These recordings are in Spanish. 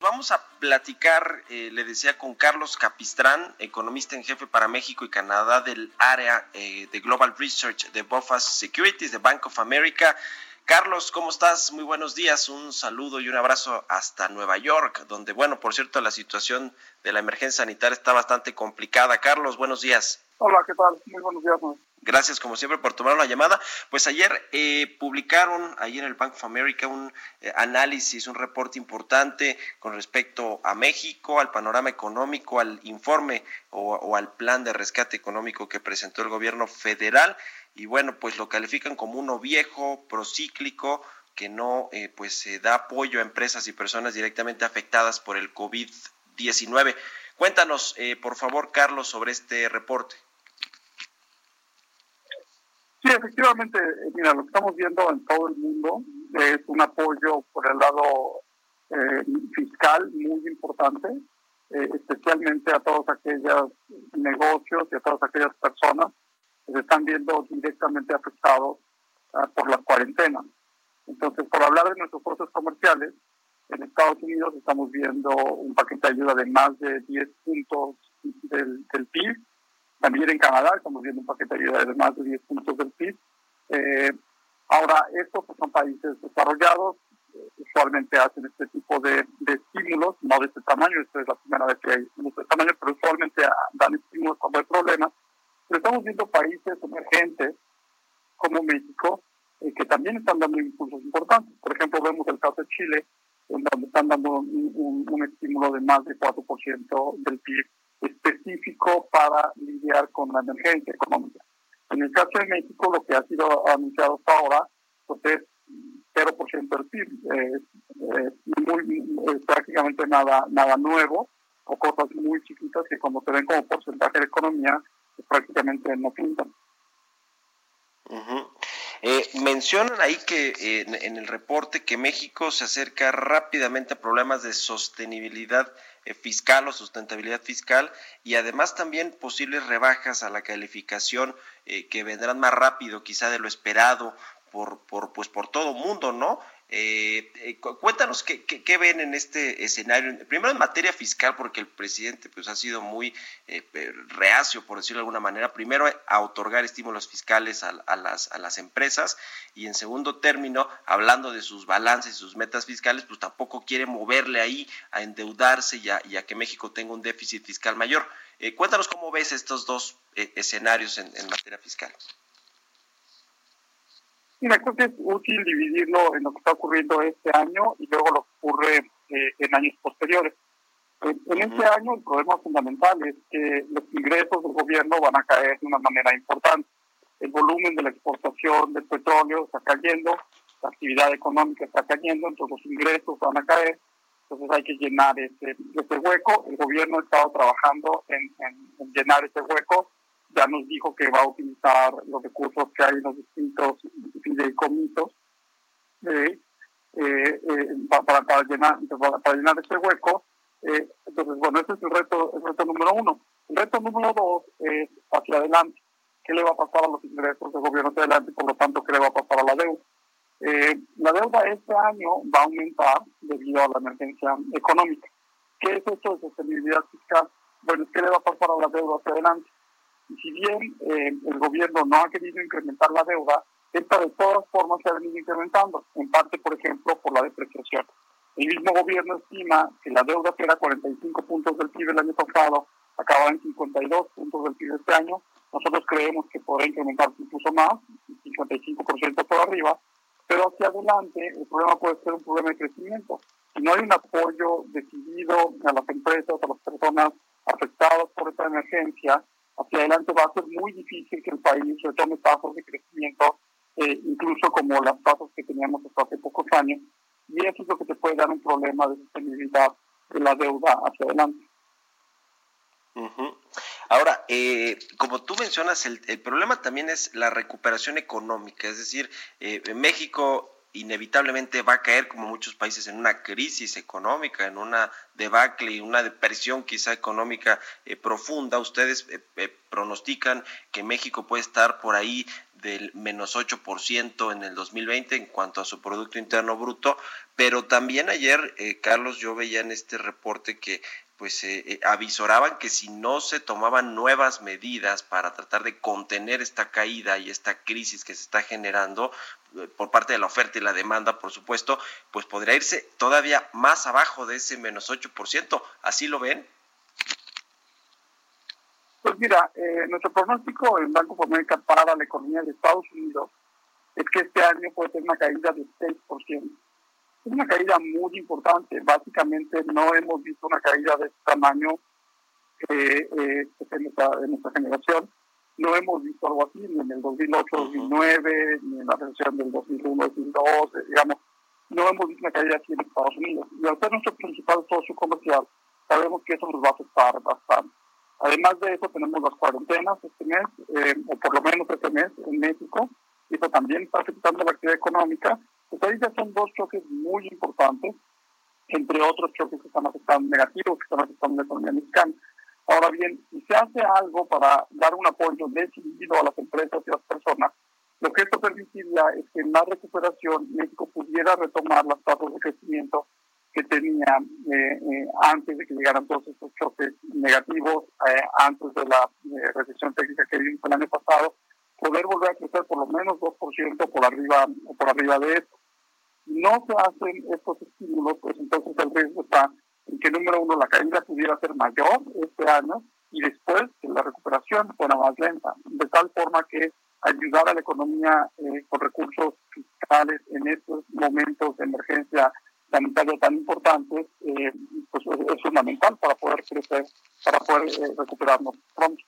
Vamos a platicar, eh, le decía, con Carlos Capistrán, economista en jefe para México y Canadá del área eh, de Global Research de Bofas Securities de Bank of America. Carlos, ¿cómo estás? Muy buenos días. Un saludo y un abrazo hasta Nueva York, donde, bueno, por cierto, la situación de la emergencia sanitaria está bastante complicada. Carlos, buenos días. Hola, ¿qué tal? Muy buenos días. Gracias, como siempre, por tomar la llamada. Pues ayer eh, publicaron, ahí en el Bank of America, un eh, análisis, un reporte importante con respecto a México, al panorama económico, al informe o, al plan de rescate económico que presentó el gobierno federal. Y bueno, pues lo califican como uno viejo, procíclico, que no eh, pues se da apoyo a empresas y personas directamente afectadas por el COVID-19. Cuéntanos, eh, por favor, Carlos, sobre este reporte. Sí, efectivamente, mira, lo que estamos viendo en todo el mundo es un apoyo por el lado eh, fiscal muy importante, eh, especialmente a todos aquellos negocios y a todas aquellas personas que se están viendo directamente afectados uh, por la cuarentena. Entonces, por hablar de nuestros socios comerciales, en Estados Unidos estamos viendo un paquete de ayuda de más de 10 puntos del PIB, también en Canadá estamos viendo un paquete de ayuda de más de 10 puntos del PIB. Eh, ahora, estos son países desarrollados, eh, usualmente hacen este tipo de, de, estímulos, no de este tamaño, esta es la primera vez que hay estímulos de este tamaño, pero usualmente dan estímulos cuando hay problemas. Pero estamos viendo países emergentes como México, eh, que también están dando impulsos importantes. Por ejemplo, vemos el caso de Chile, donde están dando un estímulo de más de 4% del PIB específico para lidiar con la emergencia económica. En el caso de México, lo que ha sido anunciado hasta ahora pues es 0% del PIB. Es, muy, es prácticamente nada, nada nuevo o cosas muy chiquitas que como se ven como porcentaje de economía, pues prácticamente no pintan. Uh -huh. Eh, mencionan ahí que eh, en, en, el reporte que México se acerca rápidamente a problemas de sostenibilidad eh, fiscal o sustentabilidad fiscal y además también posibles rebajas a la calificación eh, que vendrán más rápido quizá de lo esperado por, por, pues por todo mundo, ¿no? Eh, eh, cuéntanos qué, ven en este escenario. Primero en materia fiscal, porque el presidente pues, ha sido muy eh, reacio, por decirlo de alguna manera, primero a otorgar estímulos fiscales a, las, a las empresas y en segundo término, hablando de sus balances y sus metas fiscales, pues tampoco quiere moverle ahí a endeudarse y a, y a que México tenga un déficit fiscal mayor. Eh, cuéntanos cómo ves estos dos eh, escenarios en, en materia fiscal. Mira, creo que es útil dividirlo en lo que está ocurriendo este año y luego lo que ocurre eh, en años posteriores. En, en este año el problema fundamental es que los ingresos del gobierno van a caer de una manera importante. El volumen de la exportación del petróleo está cayendo, la actividad económica está cayendo, entonces los ingresos van a caer, entonces hay que llenar ese, ese hueco. El gobierno ha estado trabajando en, en, en llenar ese hueco ya nos dijo que va a utilizar los recursos que hay en los distintos fideicomisos eh, eh, eh, para, para, llenar, para, llenar ese hueco. Entonces, bueno, ese es el reto, el reto número uno. El reto número dos es hacia adelante. ¿Qué le va a pasar a los ingresos del gobierno hacia adelante por lo tanto qué le va a pasar a la deuda? La deuda este año va a aumentar debido a la emergencia económica. ¿Qué es esto de sostenibilidad fiscal? Bueno, ¿qué le va a pasar a la deuda hacia adelante? Y si bien eh, el gobierno no ha querido incrementar la deuda, esta de todas formas se ha venido incrementando, en parte, por ejemplo, por la depreciación. El mismo gobierno estima que la deuda que era 45 puntos del PIB el año pasado acaba en 52 puntos del PIB este año. Nosotros creemos que podrá incrementarse incluso más, 55% por arriba, pero hacia adelante el problema puede ser un problema de crecimiento. Si no hay un apoyo decidido a las empresas, a las personas afectadas por esta emergencia, hacia adelante va a ser muy difícil que el país retome tasas de crecimiento, eh, incluso como las tasas que teníamos hasta hace pocos años, y eso es lo que te puede dar un problema de sostenibilidad de la deuda hacia adelante. Ahora, eh, como tú mencionas, el, problema también es la recuperación económica, es decir, eh, México inevitablemente va a caer, como muchos países, en una crisis económica, en una debacle y una depresión quizá económica eh, profunda. Ustedes eh, eh, pronostican que México puede estar por ahí del menos 8% en el 2020 en cuanto a su Producto Interno Bruto, pero también ayer, Carlos, yo veía en este reporte que pues eh, avisoraban que si no se tomaban nuevas medidas para tratar de contener esta caída y esta crisis que se está generando eh, por parte de la oferta y la demanda, por supuesto, pues podría irse todavía más abajo de ese menos 8%. ¿Así lo ven? Pues mira, eh, nuestro pronóstico en Banco América para la economía de Estados Unidos es que este año puede tener una caída de 6% es una caída muy importante. Básicamente no hemos visto una caída de este tamaño eh, eh, en, nuestra, generación. No hemos visto algo así ni en el 2008-2009, ni en la versión del 2001-2002, digamos. No hemos visto una caída así en Estados Unidos. Y al ser nuestro principal socio comercial, sabemos que eso nos va a afectar bastante. Además de eso, tenemos las cuarentenas este mes, eh, o por lo menos este mes en México, eso también está afectando la actividad económica pues ahí ya son dos choques muy importantes, entre otros choques que están afectando negativos, que están afectando la economía mexicana. Ahora bien, si se hace algo para dar un apoyo decidido a las empresas y a las personas, lo que esto permitiría es que en la recuperación México pudiera retomar las tasas de crecimiento que tenía eh, eh, antes de que llegaran todos estos choques negativos, eh, antes de la recesión técnica que vimos el año pasado, poder volver a crecer por lo menos 2% por arriba, por arriba de eso no se hacen estos estímulos, pues entonces el riesgo está en que, número uno, la caída pudiera ser mayor este año y después que la recuperación fuera más lenta, de tal forma que ayudar a la economía eh, con recursos fiscales en estos momentos de emergencia sanitaria tan importantes, eh, pues es fundamental para poder crecer, para poder eh, recuperarnos pronto.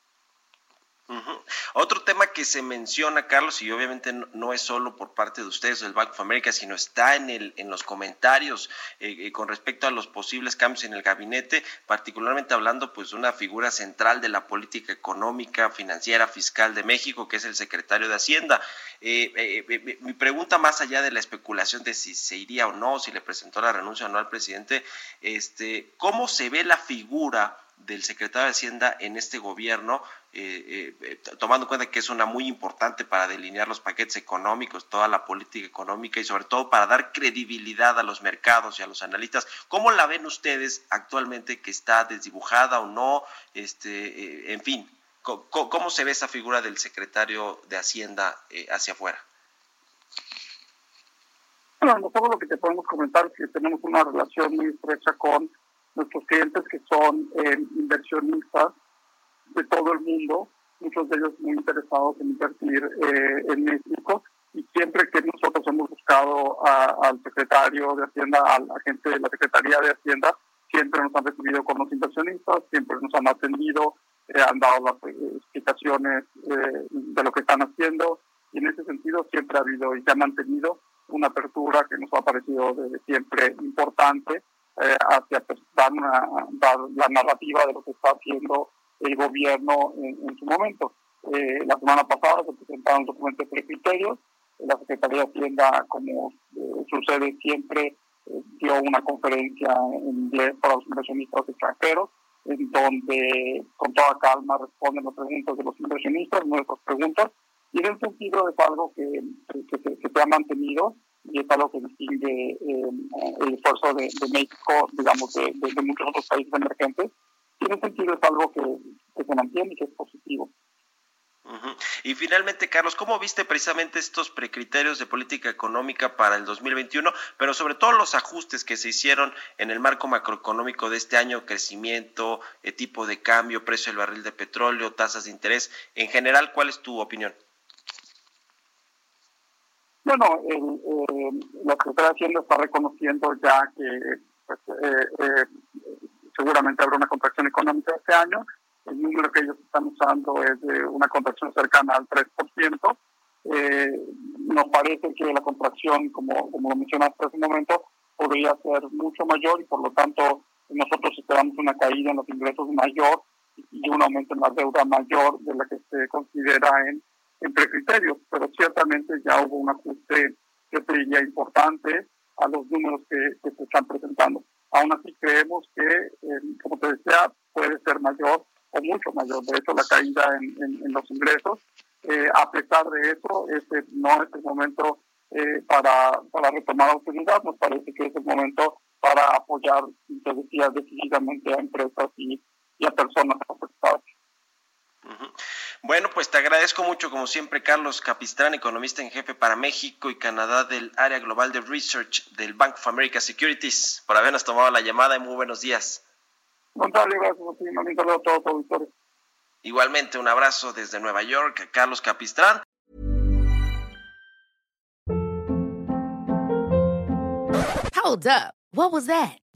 Otro tema que se menciona, Carlos, y obviamente no, es solo por parte de ustedes del Bank of America, sino está en, el, en los comentarios eh, eh, con respecto a los posibles cambios en el gabinete, particularmente hablando pues de una figura central de la política económica, financiera, fiscal de México, que es el secretario de Hacienda. Eh, mi pregunta más allá de la especulación de si se iría o no, si le presentó la renuncia o no al presidente, este, ¿cómo se ve la figura del secretario de Hacienda en este gobierno, eh, eh, tomando en cuenta que es una muy importante para delinear los paquetes económicos, toda la política económica y sobre todo para dar credibilidad a los mercados y a los analistas. ¿Cómo la ven ustedes actualmente que está desdibujada o no? Este, eh, en fin, ¿cómo, se ve esa figura del secretario de Hacienda hacia afuera? Bueno, nosotros lo que te podemos comentar es que tenemos una relación muy estrecha con nuestros clientes que son eh, inversionistas de todo el mundo, muchos de ellos muy interesados en invertir eh, en México. Y siempre que nosotros hemos buscado al secretario de Hacienda, al agente de la Secretaría de Hacienda, siempre nos han recibido con los inversionistas, siempre nos han atendido, eh, han dado las explicaciones de lo que están haciendo. Y en ese sentido siempre ha habido y se ha mantenido una apertura que nos ha parecido desde siempre importante eh, hacia pues, dar, la narrativa de lo que está haciendo el gobierno en, su momento. Eh, la semana pasada se presentaron documentos de criterios. La Secretaría de Hacienda, como eh, sucede siempre, dio una conferencia en inglés para los inversionistas extranjeros, en donde con toda calma responden las preguntas de los inversionistas, nuestras preguntas, y en ese sentido es algo que, que se ha mantenido y es algo que distingue eh, el esfuerzo de, México, digamos, de, muchos otros países emergentes. Y en ese sentido es algo que, se mantiene y que es positivo. Y finalmente, Carlos, ¿cómo viste precisamente estos precriterios de política económica para el 2021, pero sobre todo los ajustes que se hicieron en el marco macroeconómico de este año, crecimiento, eh, tipo de cambio, precio del barril de petróleo, tasas de interés? En general, ¿cuál es tu opinión? Bueno, el, lo que está haciendo está reconociendo ya que pues, eh, eh, seguramente habrá una contracción económica este año. El número que ellos están usando es de una contracción cercana al 3%. Eh, nos parece que la contracción, como, como lo mencionaste hace un momento, podría ser mucho mayor y por lo tanto nosotros esperamos una caída en los ingresos mayor y un aumento en la deuda mayor de la que se considera en, en precriterios, pero ciertamente ya hubo un ajuste, yo te importante a los números que, se están presentando. Aún así creemos que, como te decía, puede ser mayor o mucho mayor. De hecho, la caída en, en, los ingresos, eh, a pesar de eso, este no es el momento eh, para, para retomar autoridad. Nos parece que es el momento para apoyar, te decía, decididamente a empresas y, y a personas afectadas. Bueno, pues te agradezco mucho, como siempre, Carlos Capistrán, economista en jefe para México y Canadá del área global de research del Bank of America Securities, por habernos tomado la llamada y muy buenos días. Igualmente, un abrazo desde Nueva York, Carlos Capistrán. Hold up. What was that?